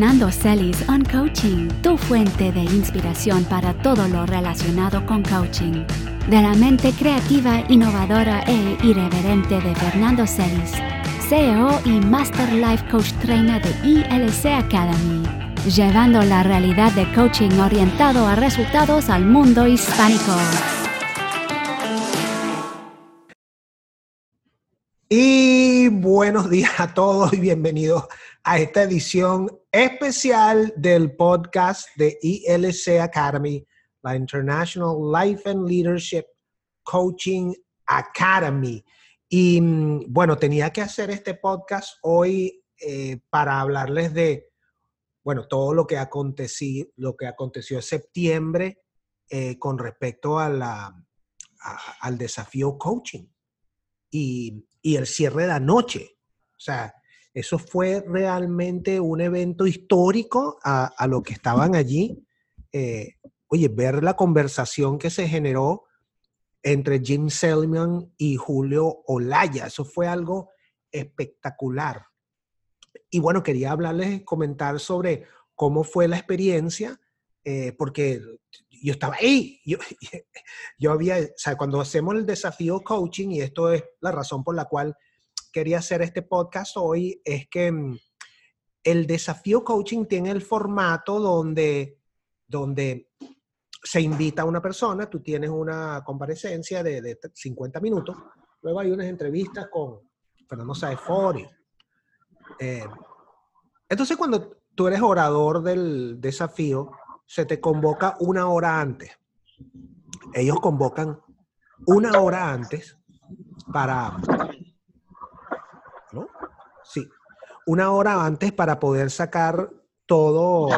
Fernando Celis on Coaching, tu fuente de inspiración para todo lo relacionado con coaching. De la mente creativa, innovadora e irreverente de Fernando Celis, CEO y Master Life Coach Trainer de ILC Academy, llevando la realidad de coaching orientado a resultados al mundo hispánico. Buenos días a todos y bienvenidos a esta edición especial del podcast de ILC Academy, la International Life and Leadership Coaching Academy. Y mm, bueno, tenía que hacer este podcast hoy eh, para hablarles de, bueno, todo lo que aconteció, lo que aconteció en septiembre eh, con respecto a la, al desafío coaching. Y y el cierre de la noche. O sea, eso fue realmente un evento histórico a, lo que estaban allí. Eh, oye, ver la conversación que se generó entre Jim Selman y Julio Olaya, eso fue algo espectacular. Y bueno, quería hablarles, comentar sobre cómo fue la experiencia, eh, porque yo estaba ahí, yo, yo había, o sea, cuando hacemos el desafío coaching, y esto es la razón por la cual quería hacer este podcast hoy, es que mm, el desafío coaching tiene el formato donde, donde se invita a una persona, tú tienes una comparecencia de, de 50 minutos, luego hay unas entrevistas con Fernando Saefori. Eh, entonces, cuando tú eres orador del desafío, se te convoca una hora antes. Ellos convocan una hora antes para... ¿No? Sí, una hora antes para poder sacar todo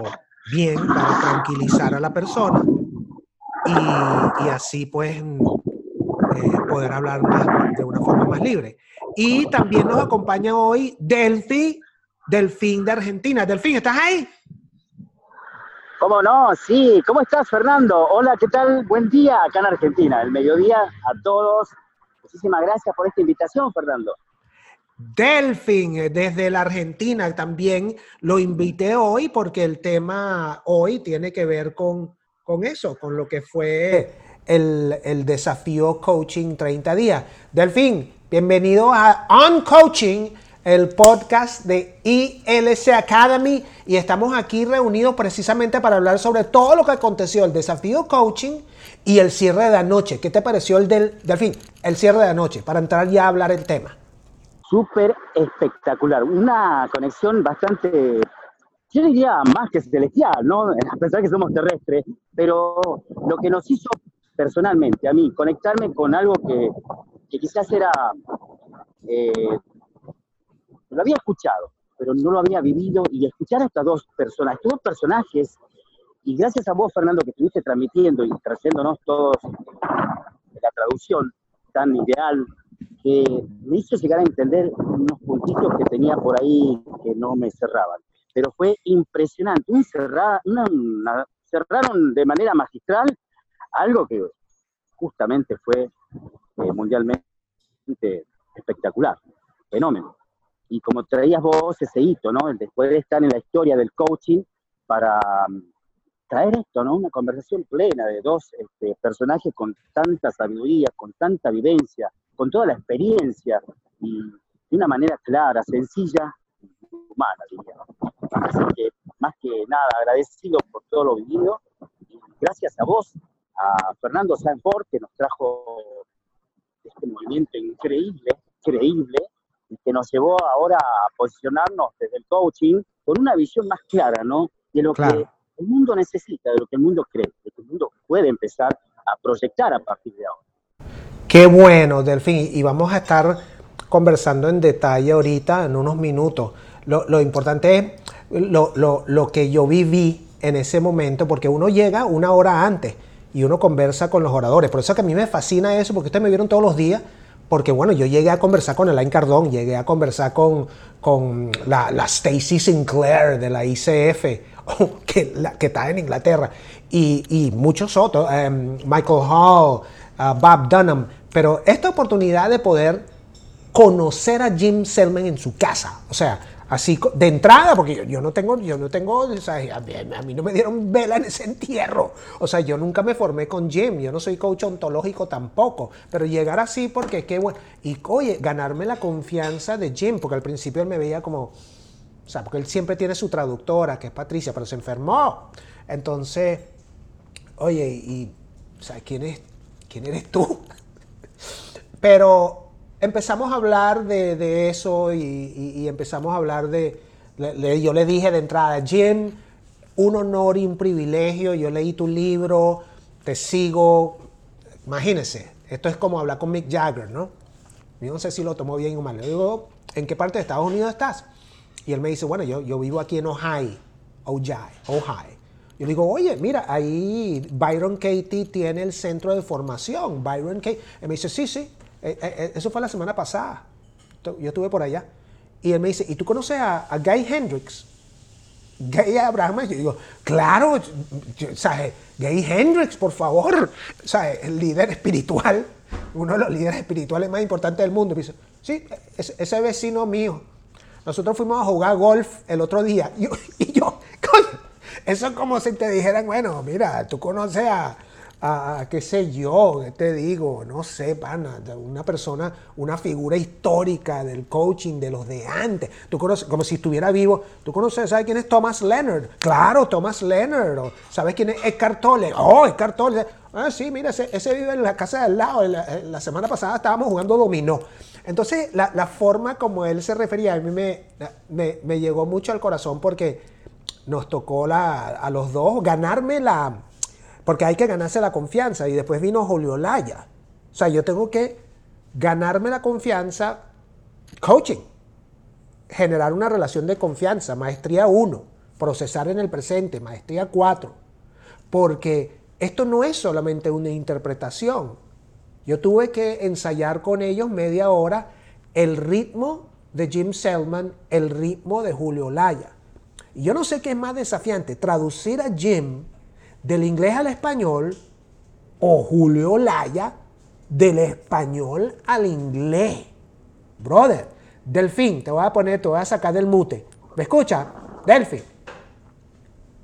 bien, para tranquilizar a la persona y, así pues eh, poder hablar más, de una forma más libre. Y también nos acompaña hoy Delphi, Delfín de Argentina. Delfín, ¿estás ahí? ¿Cómo no? Sí, ¿cómo estás, Fernando? Hola, ¿qué tal? Buen día acá en Argentina, el mediodía a todos. Muchísimas gracias por esta invitación, Fernando. Delfín, eh, desde la Argentina también lo invité hoy porque el tema hoy tiene que ver con, con eso, con lo que fue el, el desafío Coaching 30 días. Delfín, bienvenido a On Coaching el podcast de ILC Academy y estamos aquí reunidos precisamente para hablar sobre todo lo que aconteció, el desafío coaching y el cierre de la noche. ¿Qué te pareció el del, fin, el cierre de la noche, para entrar ya a hablar el tema? Súper espectacular, una conexión bastante, yo diría más que celestial, ¿no? A pesar que somos terrestres, pero lo que nos hizo personalmente a mí conectarme con algo que, quizás era eh, lo había escuchado, pero no lo había vivido. Y escuchar a estas dos personas, estos dos personajes, y gracias a vos, Fernando, que estuviste transmitiendo y trayéndonos todos la traducción tan ideal, que me hizo llegar a entender unos puntitos que tenía por ahí que no me cerraban. Pero fue impresionante, un cerraron de manera magistral algo que justamente fue eh, mundialmente espectacular, fenómeno y como traías vos ese hito, ¿no? El de estar en la historia del coaching para mm, traer esto, ¿no? Una conversación plena de dos este, personajes con tanta sabiduría, con tanta vivencia, con toda la experiencia y de una manera clara, sencilla humana, diría. Así que, más que nada, agradecido por todo lo vivido y gracias a vos, a Fernando Sanford, que nos trajo este movimiento increíble, increíble, que nos llevó ahora a posicionarnos desde el coaching con una visión más clara, ¿no? De lo que el mundo necesita, de lo que el mundo cree, de lo que el mundo puede empezar a proyectar a partir de ahora. Qué bueno, Delfín. Y vamos a estar conversando en detalle ahorita, en unos minutos. Lo, importante es lo, lo, que yo viví en ese momento, porque uno llega una hora antes y uno conversa con los oradores. Por eso que a mí me fascina eso, porque ustedes me vieron todos los días porque bueno, yo llegué a conversar con Elaine Cardón, llegué a conversar con, con la, la Stacy Sinclair de la ICF, que, que está en Inglaterra, y, y muchos otros, em, Michael Hall, uh, Bob Dunham, pero esta oportunidad de poder conocer a Jim Selman en su casa, o sea, Así de entrada, porque yo, no tengo, yo no tengo, o sea, a, mí, no me dieron vela en ese entierro. O sea, yo nunca me formé con Jim, yo no soy coach ontológico tampoco, pero llegar así porque qué bueno. Y oye, ganarme la confianza de Jim, porque al principio él me veía como, o sea, porque él siempre tiene su traductora, que es Patricia, pero se enfermó. Entonces, oye, y, o sea, ¿quién, es, quién eres tú? pero empezamos a hablar de, eso y, empezamos a hablar de, yo le dije de entrada, Jim, un honor y un privilegio, yo leí tu libro, te sigo, imagínese, esto es como hablar con Mick Jagger, ¿no? Yo no sé si lo tomó bien o mal. Le digo, ¿en qué parte de Estados Unidos estás? Y él me dice, bueno, yo, yo vivo aquí en Ohio, Ohio, Ohio. Yo digo, oye, mira, ahí Byron Katie tiene el centro de formación. Byron Katie. Y me dice, sí, sí, eh, eh, eh, eso fue la semana pasada. Yo estuve por allá. Y él me dice, ¿y tú conoces a, Guy Hendrix? Gay Abraham, yo digo, claro, ¿sabes? Gay Hendrix, por favor, ¿sabes? El líder espiritual, uno de los líderes espirituales más importantes del mundo. Y dice, sí, ese, vecino mío. Nosotros fuimos a jugar golf el otro día. Y yo, yo eso es como si te dijeran, bueno, mira, tú conoces a, a, qué sé yo, te digo, no sé, pana, una persona, una figura histórica del coaching de los de antes. Tú conoces, como si estuviera vivo. Tú conoces, ¿sabes quién es Thomas Leonard? Claro, Thomas Leonard. ¿Sabes quién es Eckhart Tolle? Oh, Eckhart Tolle. Ah, sí, mira, ese, vive en la casa de al lado. La, semana pasada estábamos jugando dominó. Entonces, la, forma como él se refería a mí me, me, llegó mucho al corazón porque nos tocó la, a los dos ganarme la, porque hay que ganarse la confianza. Y después vino Julio Laya. O sea, yo tengo que ganarme la confianza coaching. Generar una relación de confianza. Maestría 1. Procesar en el presente. Maestría 4. Porque esto no es solamente una interpretación. Yo tuve que ensayar con ellos media hora el ritmo de Jim Selman, el ritmo de Julio Laya. Y yo no sé qué es más desafiante, traducir a Jim del inglés al español o Julio Laya del español al inglés. Brother, Delfín, te voy a poner, te voy a sacar del mute. ¿Me escucha? Delfín.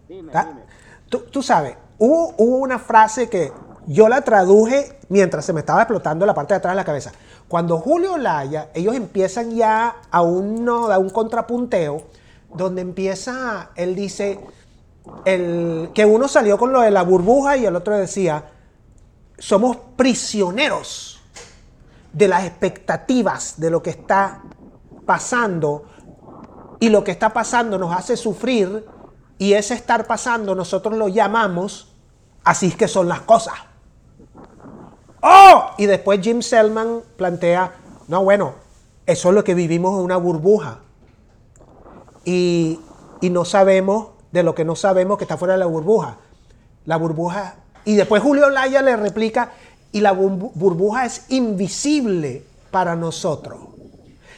Dime, dime. Tú, sabes, hubo, una frase que yo la traduje mientras se me estaba explotando la parte de atrás de la cabeza. Cuando Julio Laya, ellos empiezan ya a, uno, a un contrapunteo, donde empieza, él dice, el, que uno salió con lo de la burbuja y el otro decía, somos prisioneros de las expectativas de lo que está pasando y lo que está pasando nos hace sufrir y ese estar pasando nosotros lo llamamos así es que son las cosas. ¡Oh! Y después Jim Selman plantea, no, bueno, eso es lo que vivimos en una burbuja y, y no sabemos de lo que no sabemos que está fuera de la burbuja. La burbuja. Y después Julio Laya le replica, y la burbuja es invisible para nosotros.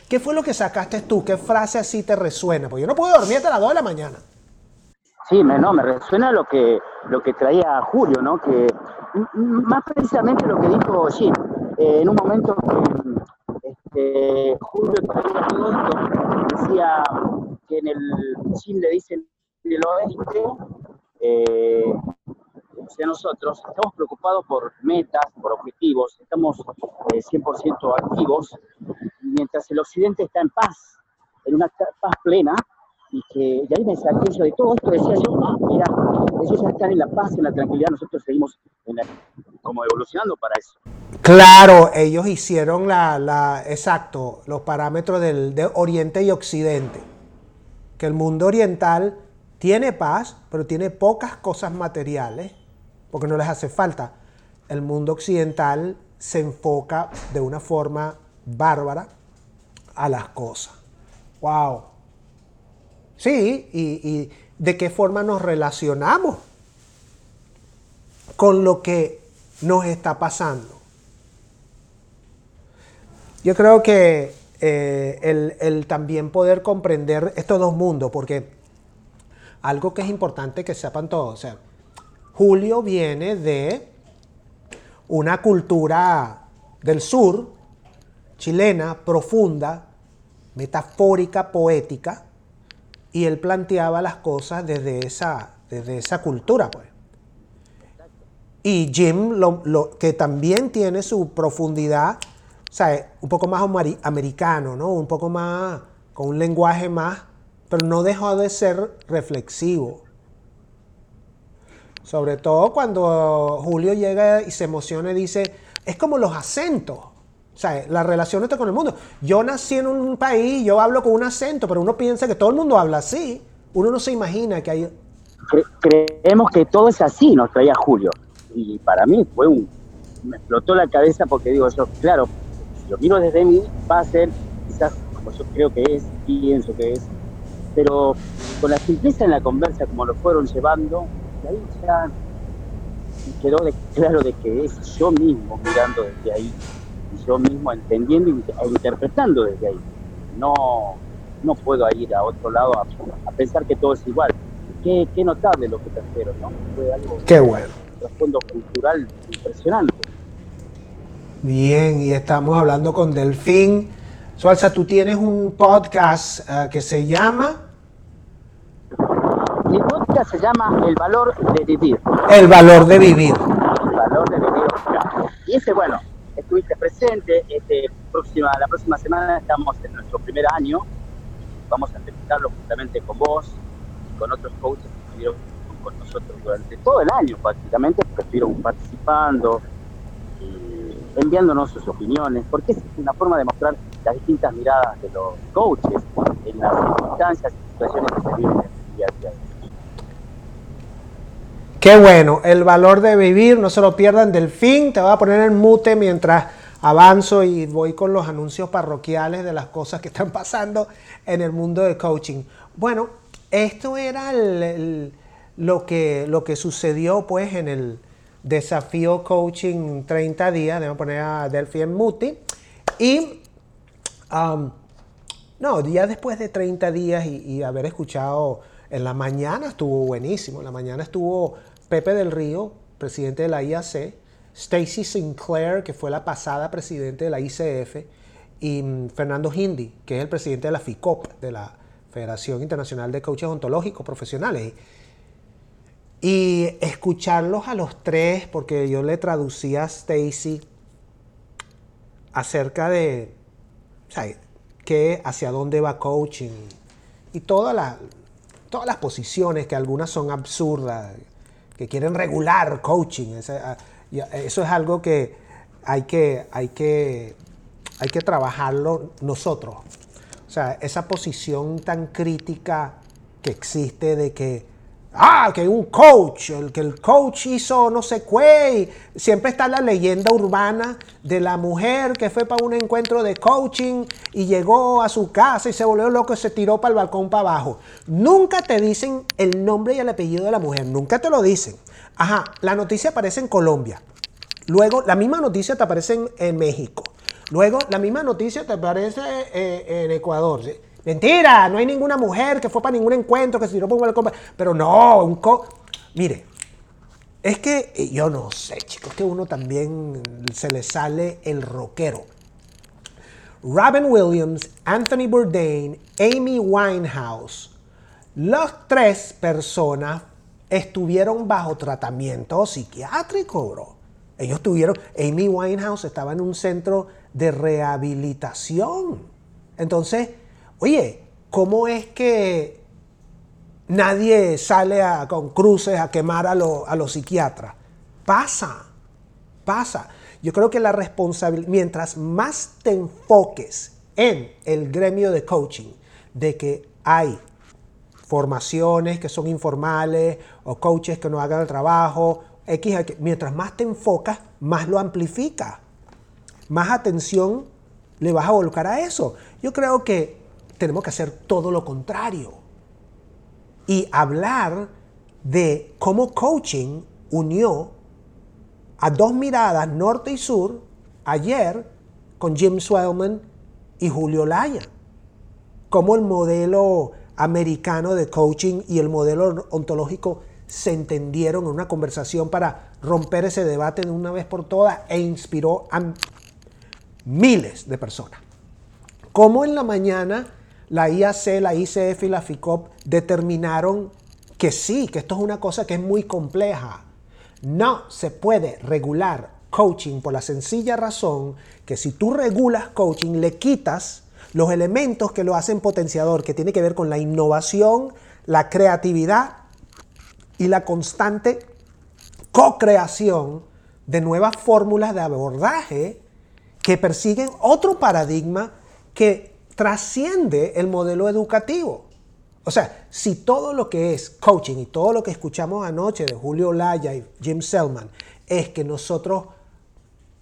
¿Qué fue lo que sacaste tú? ¿Qué frase así te resuena? Porque yo no puedo dormir hasta las 2 de la mañana. Sí, me, no, me resuena lo que, lo que traía Julio, ¿no? Que más precisamente lo que dijo Jim. Eh, en un momento que este, Julio decía que en el Jim le dicen del oeste, eh, sea, nosotros estamos preocupados por metas, por objetivos, estamos 100% eh, activos, mientras el occidente está en paz, en una paz plena, y que de ahí me de todo esto, decía yo, ah, mira, ellos ya están en la paz, en la tranquilidad, nosotros seguimos como evolucionando para eso. Claro, ellos hicieron la, la exacto, los parámetros del, de Oriente y Occidente, que el mundo oriental tiene paz, pero tiene pocas cosas materiales, porque no les hace falta. El mundo occidental se enfoca de una forma bárbara a las cosas. ¡Wow! Sí, y, de qué forma nos relacionamos con lo que nos está pasando. Yo creo que eh, el, el, también poder comprender estos dos mundos, porque algo que es importante que sepan todos. O sea, Julio viene de una cultura del sur, chilena, profunda, metafórica, poética, y él planteaba las cosas desde esa, desde esa cultura, pues. Y Jim, que también tiene su profundidad, o sea, un poco más americano, ¿no? Un poco más, con un lenguaje más, pero no dejó de ser reflexivo. Sobre todo cuando Julio llega y se emociona y dice, es como los acentos. O sea, la relación está con el mundo. Yo nací en un país, yo hablo con un acento, pero uno piensa que todo el mundo habla así. Uno no se imagina que hay... creemos que todo es así, nos traía Julio. Y para mí fue un... Me explotó la cabeza porque digo yo, claro, si lo miro desde mí, va a ser quizás como yo creo que es, pienso que es, pero con la simpleza en la conversa, como lo fueron llevando, ahí ya quedó claro de que es yo mismo mirando desde ahí, y yo mismo entendiendo e interpretando desde ahí. No, no puedo ir a otro lado a, pensar que todo es igual. Qué, qué, notable lo que trajeron, ¿no? Fue algo, qué bueno. Un trasfondo cultural impresionante. Bien, y estamos hablando con Delfín. Sualza, tú tienes un podcast uh, que se llama mi podcast se llama El valor de vivir. El valor de vivir. El valor de vivir. Y ese, bueno, estuviste presente. Este, próxima, la próxima semana estamos en nuestro primer año. Vamos a entrevistarlo justamente con vos y con otros coaches que estuvieron con nosotros durante todo el año prácticamente, que estuvieron participando, y enviándonos sus opiniones, porque es una forma de mostrar las distintas miradas de los coaches en las circunstancias y situaciones que se viven en el día a día. Qué bueno, el valor de vivir, no se lo pierdan del fin. Te voy a poner en mute mientras avanzo y voy con los anuncios parroquiales de las cosas que están pasando en el mundo de coaching. Bueno, esto era lo, que, lo que sucedió pues en el desafío coaching 30 días. Debo poner a Delphi en mute. Y, um, no, ya después de 30 días y, y haber escuchado en la mañana estuvo buenísimo. En la mañana estuvo Pepe del Río, presidente de la IAC, Stacy Sinclair, que fue la pasada presidente de la ICF, y mm, Fernando Hindi, que es el presidente de la FICOP, de la Federación Internacional de Coaches Ontológicos Profesionales. Y escucharlos a los tres, porque yo le traducía a Stacy acerca de qué, hacia dónde va coaching y todas todas las posiciones que algunas son absurdas que quieren regular coaching. Ah, eso es algo que hay que, hay que, hay que trabajarlo nosotros. O sea, esa posición tan crítica que existe de que Ah, que un coach, el que el coach hizo no sé qué. Siempre está la leyenda urbana de la mujer que fue para un encuentro de coaching y llegó a su casa y se volvió loco y se tiró para el balcón para abajo. Nunca te dicen el nombre y el apellido de la mujer, nunca te lo dicen. Ajá, la noticia aparece en Colombia. Luego, la misma noticia te aparece en, México. Luego, la misma noticia te aparece eh, en Ecuador. Mentira, no hay ninguna mujer que fue para ningún encuentro, que se tiró por un balcón. Pero no, un co... Mire, es que eh, yo no sé, chicos, que uno también se le sale el rockero. Robin Williams, Anthony Bourdain, Amy Winehouse, las tres personas estuvieron bajo tratamiento psiquiátrico, bro. Ellos tuvieron, Amy Winehouse estaba en un centro de rehabilitación. Entonces, Oye, ¿cómo es que nadie sale con cruces a quemar a, los psiquiatras? Pasa, pasa. Yo creo que la responsabilidad, mientras más te enfoques en el gremio de coaching, de que hay formaciones que son informales o coaches que no hagan el trabajo, X, mientras más te enfocas, más lo amplifica. Más atención le vas a volcar a eso. Yo creo que tenemos que hacer todo lo contrario. Y hablar de cómo coaching unió a dos miradas, norte y sur, ayer con Jim Swellman y Julio Laya. Cómo el modelo americano de coaching y el modelo ontológico se entendieron en una conversación para romper ese debate de una vez por todas e inspiró a miles de personas. Como en la mañana la IAC, la ICF y la FICOP determinaron que sí, que esto es una cosa que es muy compleja. No se puede regular coaching por la sencilla razón que si tú regulas coaching le quitas los elementos que lo hacen potenciador, que tiene que ver con la innovación, la creatividad y la constante co-creación de nuevas fórmulas de abordaje que persiguen otro paradigma que trasciende el modelo educativo. O sea, si todo lo que es coaching y todo lo que escuchamos anoche de Julio Laya y Jim Selman es que nosotros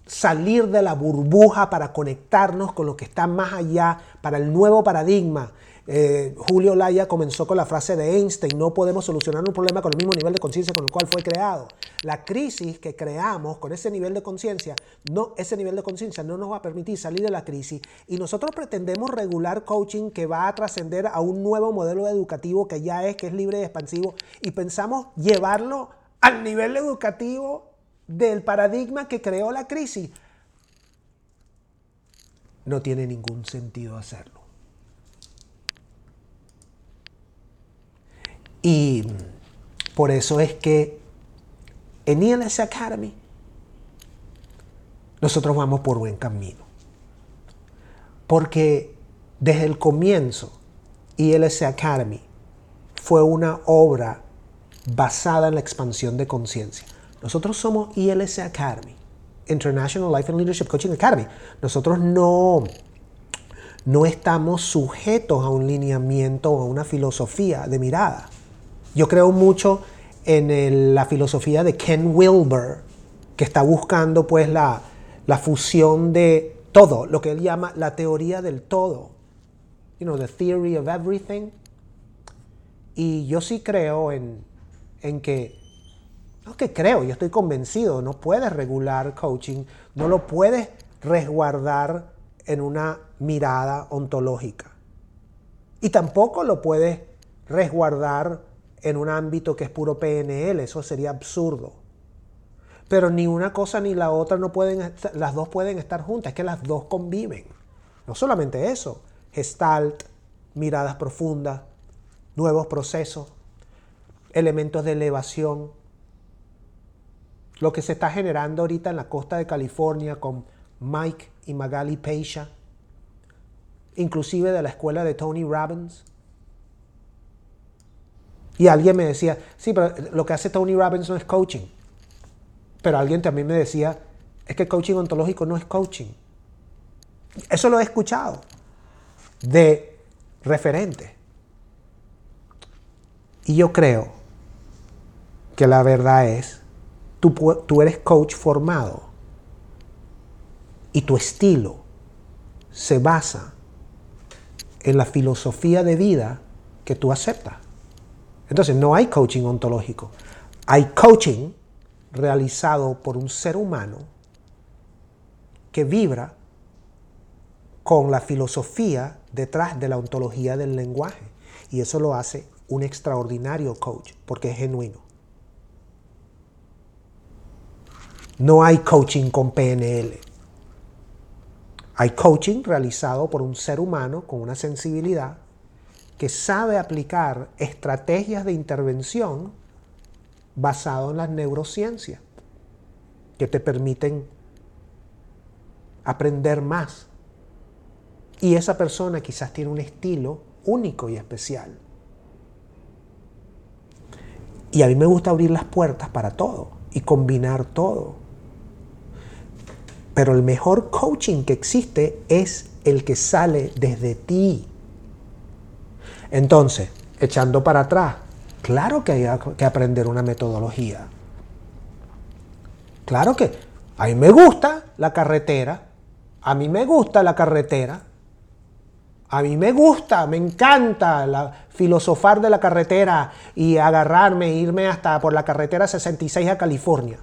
salir de la burbuja para conectarnos con lo que está más allá, para el nuevo paradigma. Eh, Julio Laya comenzó con la frase de Einstein, no podemos solucionar un problema con el mismo nivel de conciencia con el cual fue creado. La crisis que creamos con ese nivel de conciencia, no, ese nivel de conciencia no nos va a permitir salir de la crisis y nosotros pretendemos regular coaching que va a trascender a un nuevo modelo educativo que ya es, que es libre y expansivo y pensamos llevarlo al nivel educativo del paradigma que creó la crisis, no tiene ningún sentido hacerlo. Y por eso es que en ILS Academy nosotros vamos por buen camino. Porque desde el comienzo ILS Academy fue una obra basada en la expansión de conciencia. Nosotros somos ILS Academy, International Life and Leadership Coaching Academy. Nosotros no, no estamos sujetos a un lineamiento o a una filosofía de mirada. Yo creo mucho en la filosofía de Ken Wilber, que está buscando pues la, la fusión de todo, lo que él llama la teoría del todo. You know, the theory of everything. Y yo sí creo en, en que no que creo, yo estoy convencido, no puedes regular coaching, no lo puedes resguardar en una mirada ontológica. Y tampoco lo puedes resguardar en un ámbito que es puro PNL, eso sería absurdo. Pero ni una cosa ni la otra no pueden, las dos pueden estar juntas, es que las dos conviven. No solamente eso, gestalt, miradas profundas, nuevos procesos, elementos de elevación, lo que se está generando ahorita en la costa de California con Mike y Magali Peisha, inclusive de la escuela de Tony Robbins. Y alguien me decía, sí, pero lo que hace Tony Robbins no es coaching. Pero alguien también me decía, es que coaching ontológico no es coaching. Eso lo he escuchado de referente. Y yo creo que la verdad es Tú, eres coach formado y tu estilo se basa en la filosofía de vida que tú aceptas. Entonces no hay coaching ontológico. Hay coaching realizado por un ser humano que vibra con la filosofía detrás de la ontología del lenguaje. Y eso lo hace un extraordinario coach porque es genuino. No hay coaching con PNL. Hay coaching realizado por un ser humano con una sensibilidad que sabe aplicar estrategias de intervención basado en las neurociencias que te permiten aprender más. Y esa persona quizás tiene un estilo único y especial. Y a mí me gusta abrir las puertas para todo y combinar todo. Pero el mejor coaching que existe es el que sale desde ti. Entonces, echando para atrás, claro que hay que aprender una metodología. Claro que a mí me gusta la carretera, a mí me gusta la carretera, a mí me gusta, me encanta filosofar de la carretera y agarrarme e irme hasta por la carretera 66 a California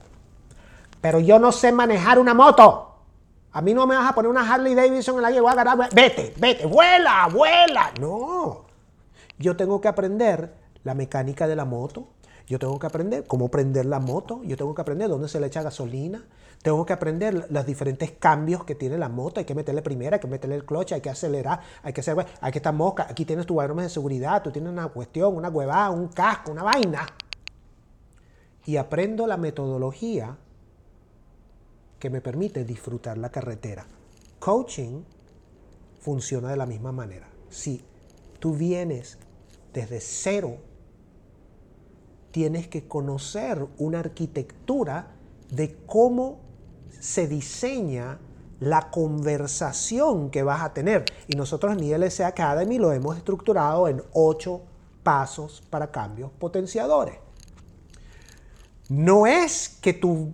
pero yo no sé manejar una moto. A mí no me vas a poner una Harley Davidson en la que voy a agarrar. Vete, vete, vuela, vuela. No. Yo tengo que aprender la mecánica de la moto. Yo tengo que aprender cómo prender la moto, yo tengo que aprender dónde se le echa gasolina, tengo que aprender los diferentes cambios que tiene la moto, hay que meterle primera, hay que meterle el cloche, hay que acelerar, hay que hacer, hay que estar mosca, aquí tienes tu armas de seguridad, tú tienes una cuestión, una huevada, un casco, una vaina. Y aprendo la metodología que me permite disfrutar la carretera. Coaching funciona de la misma manera. Si tú vienes desde cero, tienes que conocer una arquitectura de cómo se diseña la conversación que vas a tener. Y nosotros en ILC Academy lo hemos estructurado en ocho pasos para cambios potenciadores. No es que tú,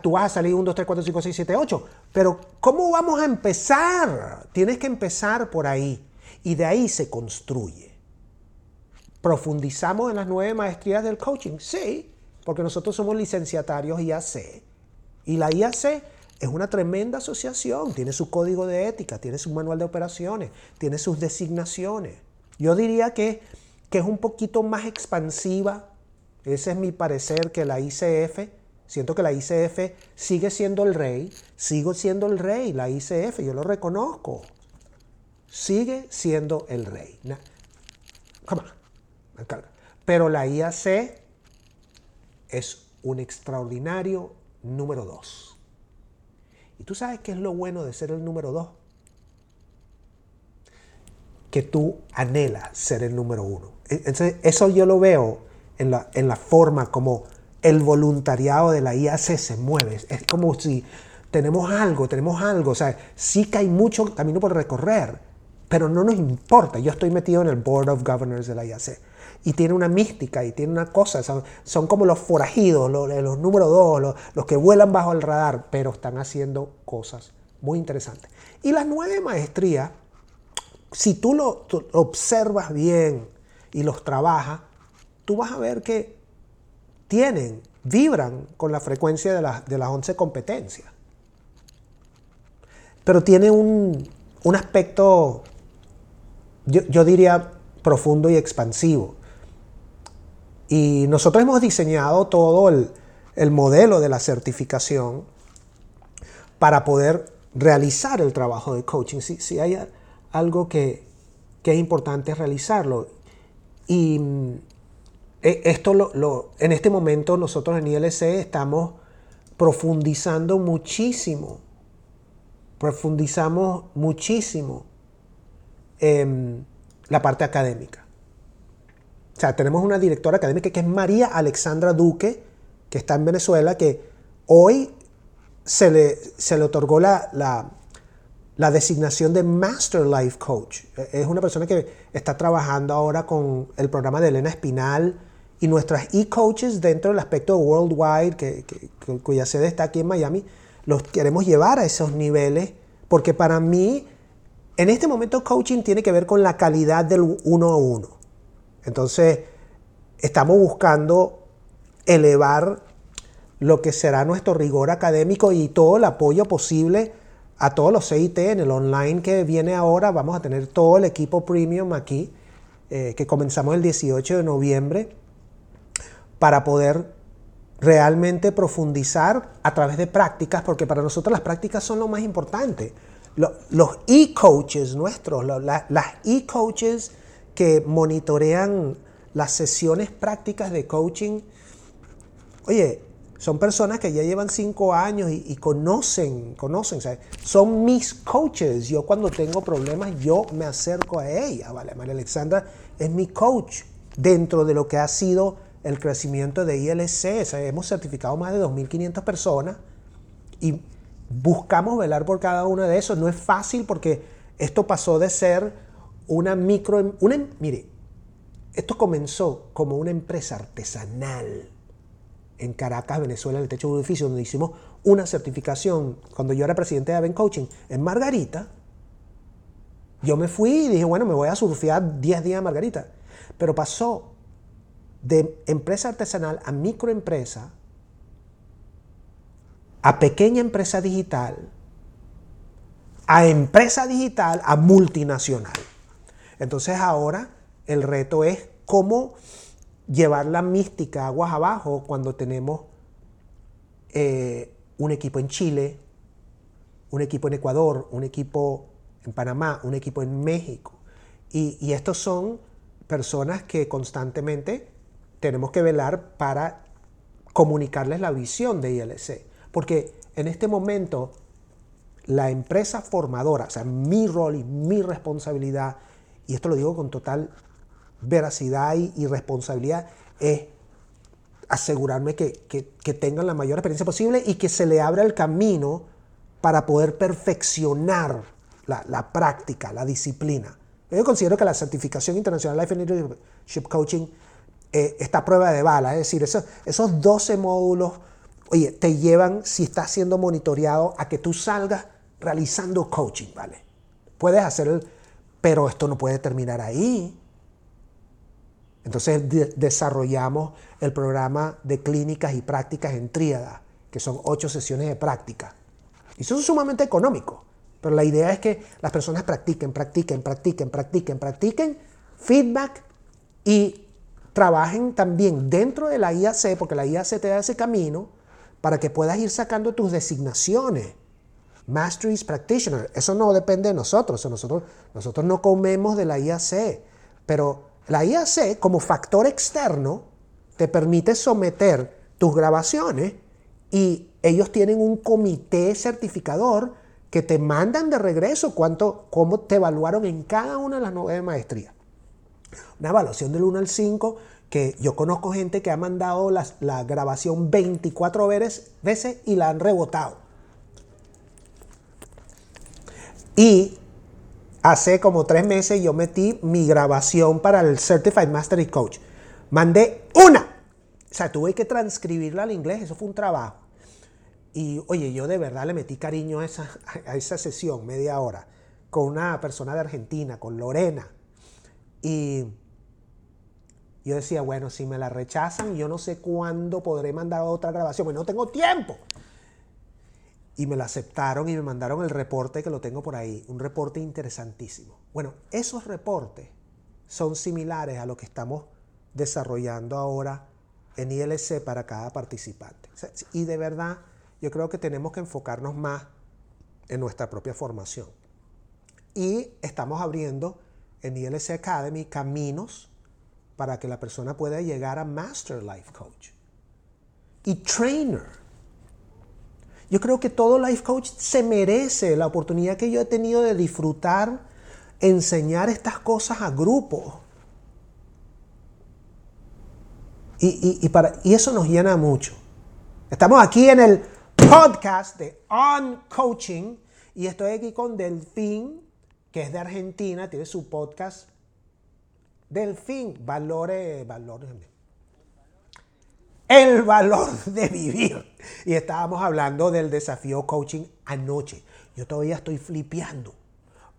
tú vas a salir 1, 2, 3, 4, 5, 6, 7, 8, pero ¿cómo vamos a empezar? Tienes que empezar por ahí y de ahí se construye. ¿Profundizamos en las nueve maestrías del coaching? Sí, porque nosotros somos licenciatarios IAC. Y la IAC es una tremenda asociación, tiene su código de ética, tiene su manual de operaciones, tiene sus designaciones. Yo diría que, que es un poquito más expansiva, ese es mi parecer, que la ICF. Siento que la ICF sigue siendo el rey, sigo siendo el rey, la ICF, yo lo reconozco. Sigue siendo el rey. Pero la IAC es un extraordinario número dos. ¿Y tú sabes qué es lo bueno de ser el número dos? Que tú anhelas ser el número uno. E, entonces, eso yo lo veo en la, en la forma como el voluntariado de la IAC se mueve. Es como si tenemos algo, tenemos algo. O sea, sí que hay mucho camino por recorrer, pero no nos importa. Yo estoy metido en el Board of Governors de la IAC y tiene una mística y tiene una cosa. Son, como los forajidos, los, los número dos, los, que vuelan bajo el radar, pero están haciendo cosas muy interesantes. Y las nueve maestrías, si tú lo observas bien y los trabajas, tú vas a ver que tienen, vibran con la frecuencia de, de las 11 competencias. Pero tiene un, aspecto, yo, yo diría, profundo y expansivo. Y nosotros hemos diseñado todo el, modelo de la certificación para poder realizar el trabajo de coaching. Si, hay algo que, es importante realizarlo. Y e, esto lo, en este momento nosotros en ILC estamos profundizando muchísimo, profundizamos muchísimo en la parte académica. O sea, tenemos una directora académica que es María Alexandra Duque, que está en Venezuela, que hoy se le, se le otorgó la, la, designación de Master Life Coach. Es una persona que está trabajando ahora con el programa de Elena Espinal y nuestras e-coaches dentro del aspecto worldwide, que, cuya sede está aquí en Miami, los queremos llevar a esos niveles, porque para mí, en este momento, coaching tiene que ver con la calidad del uno a uno. Entonces, estamos buscando elevar lo que será nuestro rigor académico y todo el apoyo posible a todos los CIT en el online que viene ahora. Vamos a tener todo el equipo premium aquí, eh, que comenzamos el 18 de noviembre, para poder realmente profundizar a través de prácticas, porque para nosotros las prácticas son lo más importante. Los e-coaches nuestros, las e-coaches que monitorean las sesiones prácticas de coaching, oye, son personas que ya llevan cinco años y, conocen, conocen, son mis coaches. Yo cuando tengo problemas, yo me acerco a ella, ¿vale? María Alexandra es mi coach dentro de lo que ha sido el crecimiento de ILC. hemos certificado más de 2.500 personas y buscamos velar por cada uno de esos. No es fácil porque esto pasó de ser una micro, mire, esto comenzó como una empresa artesanal en Caracas, Venezuela, en el techo de un edificio donde hicimos una certificación cuando yo era presidente de Aven Coaching en Margarita. Yo me fui y dije, bueno, me voy a surfear 10 días a Margarita. Pero pasó de empresa artesanal a microempresa, a pequeña empresa digital, a empresa digital, a multinacional. Entonces ahora el reto es cómo llevar la mística aguas abajo cuando tenemos eh, un equipo en Chile, un equipo en Ecuador, un equipo en Panamá, un equipo en México. Y, y estos son personas que constantemente tenemos que velar para comunicarles la visión de ILC. Porque en este momento la empresa formadora, o sea, mi rol y mi responsabilidad, y esto lo digo con total veracidad y, responsabilidad, es asegurarme que, tengan la mayor experiencia posible y que se le abra el camino para poder perfeccionar la, práctica, la disciplina. Yo considero que la certificación internacional Life and Leadership Coaching eh, está a prueba de bala, es decir, esos, esos 12 módulos, oye, te llevan, si estás siendo monitoreado, a que tú salgas realizando coaching, ¿vale? Puedes hacer el, pero esto no puede terminar ahí. Entonces desarrollamos el programa de clínicas y prácticas en tríada, que son ocho sesiones de práctica. Y eso es sumamente económico. Pero la idea es que las personas practiquen, practiquen, practiquen, practiquen, practiquen, feedback y trabajen también dentro de la IAC, porque la IAC te da ese camino para que puedas ir sacando tus designaciones. Masteries Practitioner. Eso no depende de nosotros. Nosotros, nosotros no comemos de la IAC. Pero la IAC, como factor externo, te permite someter tus grabaciones y ellos tienen un comité certificador que te mandan de regreso cuánto, cómo te evaluaron en cada una de las nueve maestrías. Una evaluación del 1 al 5, que yo conozco gente que ha mandado la grabación 24 veces y la han rebotado. Y hace como tres meses yo metí mi grabación para el Certified Mastery Coach. Mandé una. O sea, tuve que transcribirla al inglés, eso fue un trabajo. Y oye, yo de verdad le metí cariño a esa, a esa sesión, media hora, con una persona de Argentina, con Lorena. Y yo decía, bueno, si me la rechazan, yo no sé cuándo podré mandar otra grabación, porque no tengo tiempo y me lo aceptaron y me mandaron el reporte que lo tengo por ahí, un reporte interesantísimo. Bueno, esos reportes son similares a lo que estamos desarrollando ahora en ILC para cada participante. Y de verdad, yo creo que tenemos que enfocarnos más en nuestra propia formación. Y estamos abriendo en ILC Academy caminos para que la persona pueda llegar a Master Life Coach y Trainer yo creo que todo life coach se merece la oportunidad que yo he tenido de disfrutar, enseñar estas cosas a grupos. Y, para, y eso nos llena mucho. Estamos aquí en el podcast de On Coaching y estoy aquí con Delfín, que es de Argentina, tiene su podcast Delfín, valores, valores el valor de vivir. Y estábamos hablando del desafío coaching anoche. Yo todavía estoy flipeando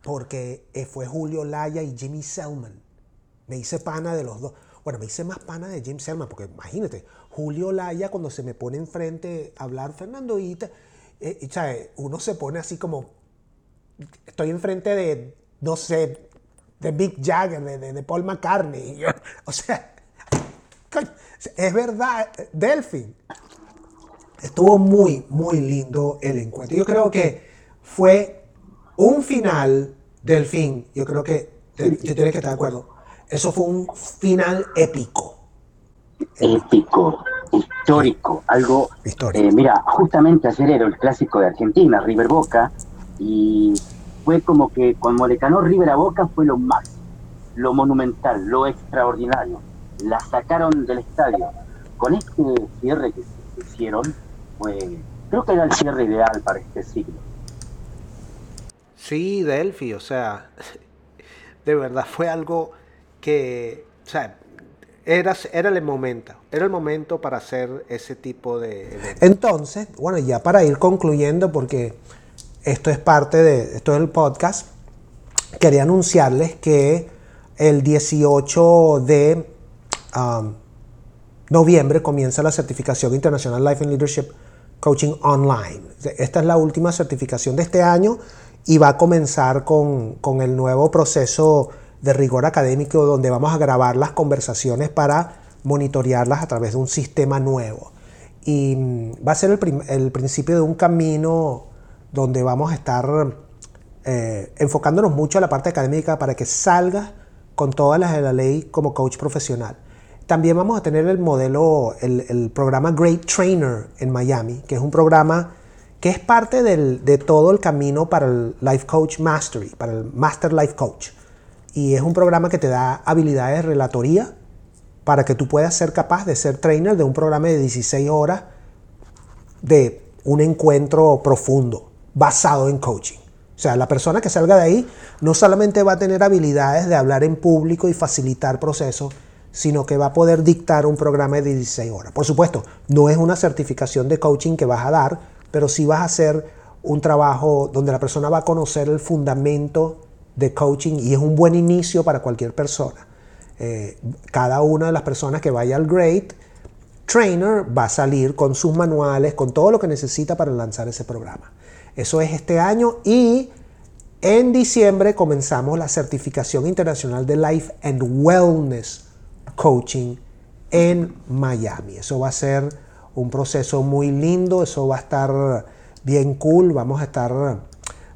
porque eh, fue Julio Laya y Jimmy Selman. Me hice pana de los dos. Bueno, me hice más pana de Jimmy Selman porque imagínate, Julio Laya cuando se me pone enfrente a hablar Fernando Ita, eh, uno se pone así como, estoy enfrente de, no sé, de Big Jagger, de, de Paul McCartney. o sea, es verdad, Delphi. Estuvo muy, muy lindo el encuentro. Yo creo que fue un final del fin. Yo creo que tú tienes que estar de acuerdo. Eso fue un final épico. Épico, histórico, algo. Histórico. Eh, mira, justamente ayer era el clásico de Argentina, River Boca, y fue como que cuando le ganó River a Boca fue lo más, lo monumental, lo extraordinario la sacaron del estadio. Con este cierre que se hicieron, creo que era el cierre ideal para este siglo. Sí, Delphi, o sea, de verdad fue algo que, o sea, era, era el momento, era el momento para hacer ese tipo de... Entonces, bueno, ya para ir concluyendo, porque esto es parte de, esto es el podcast, quería anunciarles que el 18 de noviembre comienza la certificación internacional Life and Leadership Coaching Online. Esta es la última certificación de este año y va a comenzar con, el nuevo proceso de rigor académico donde vamos a grabar las conversaciones para monitorearlas a través de un sistema nuevo. Y mm, va a ser el, principio de un camino donde vamos a estar eh, enfocándonos mucho a la parte académica para que salgas con todas las de la ley como coach profesional. También vamos a tener el modelo, el, programa Great Trainer en Miami, que es un programa que es parte de todo el camino para el Life Coach Mastery, para el Master Life Coach. Y es un programa que te da habilidades de relatoría para que tú puedas ser capaz de ser trainer de un programa de 16 horas de un encuentro profundo basado en coaching. O sea, la persona que salga de ahí no solamente va a tener habilidades de hablar en público y facilitar procesos, sino que va a poder dictar un programa de 16 horas. Por supuesto, no es una certificación de coaching que vas a dar, pero sí vas a hacer un trabajo donde la persona va a conocer el fundamento de coaching y es un buen inicio para cualquier persona. Eh, cada una de las personas que vaya al Great Trainer va a salir con sus manuales, con todo lo que necesita para lanzar ese programa. Eso es este año y en diciembre comenzamos la certificación internacional de Life and Wellness Coaching en Miami. Eso va a ser un proceso muy lindo, eso va a estar bien cool, vamos a estar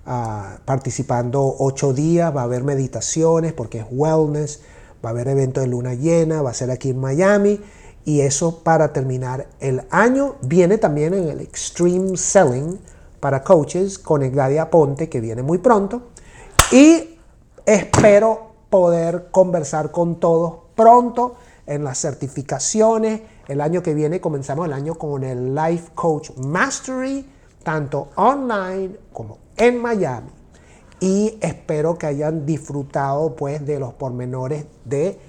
ah, participando ocho días, va a haber meditaciones porque es wellness, va a haber eventos de luna llena, va a ser aquí en Miami y eso para terminar el año viene también en el Extreme Selling para coaches con Egladia Ponte que viene muy pronto y espero poder conversar con todos pronto en las certificaciones. El año que viene comenzamos el año con el Life Coach Mastery, tanto online como en Miami. Y espero que hayan disfrutado pues de los pormenores de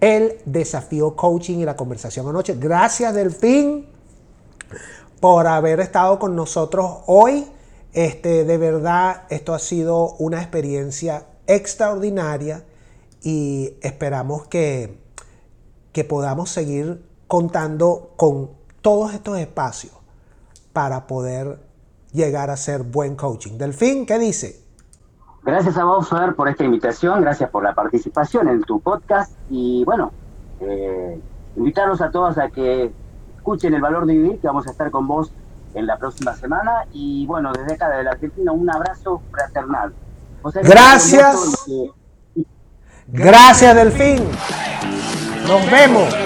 el desafío coaching y la conversación anoche. Gracias Delfín por haber estado con nosotros hoy. Este, de verdad, esto ha sido una experiencia extraordinaria y esperamos que, que podamos seguir contando con todos estos espacios para poder llegar a ser buen coaching. Delfín, ¿qué dice? Gracias a vos, Fer, por esta invitación, gracias por la participación en tu podcast y bueno, eh, invitarlos a todos a que escuchen el valor de vivir, que vamos a estar con vos en la próxima semana y bueno, desde acá, de la Argentina, un abrazo fraternal. Gracias. Gracias, Delfín. Nos vemos.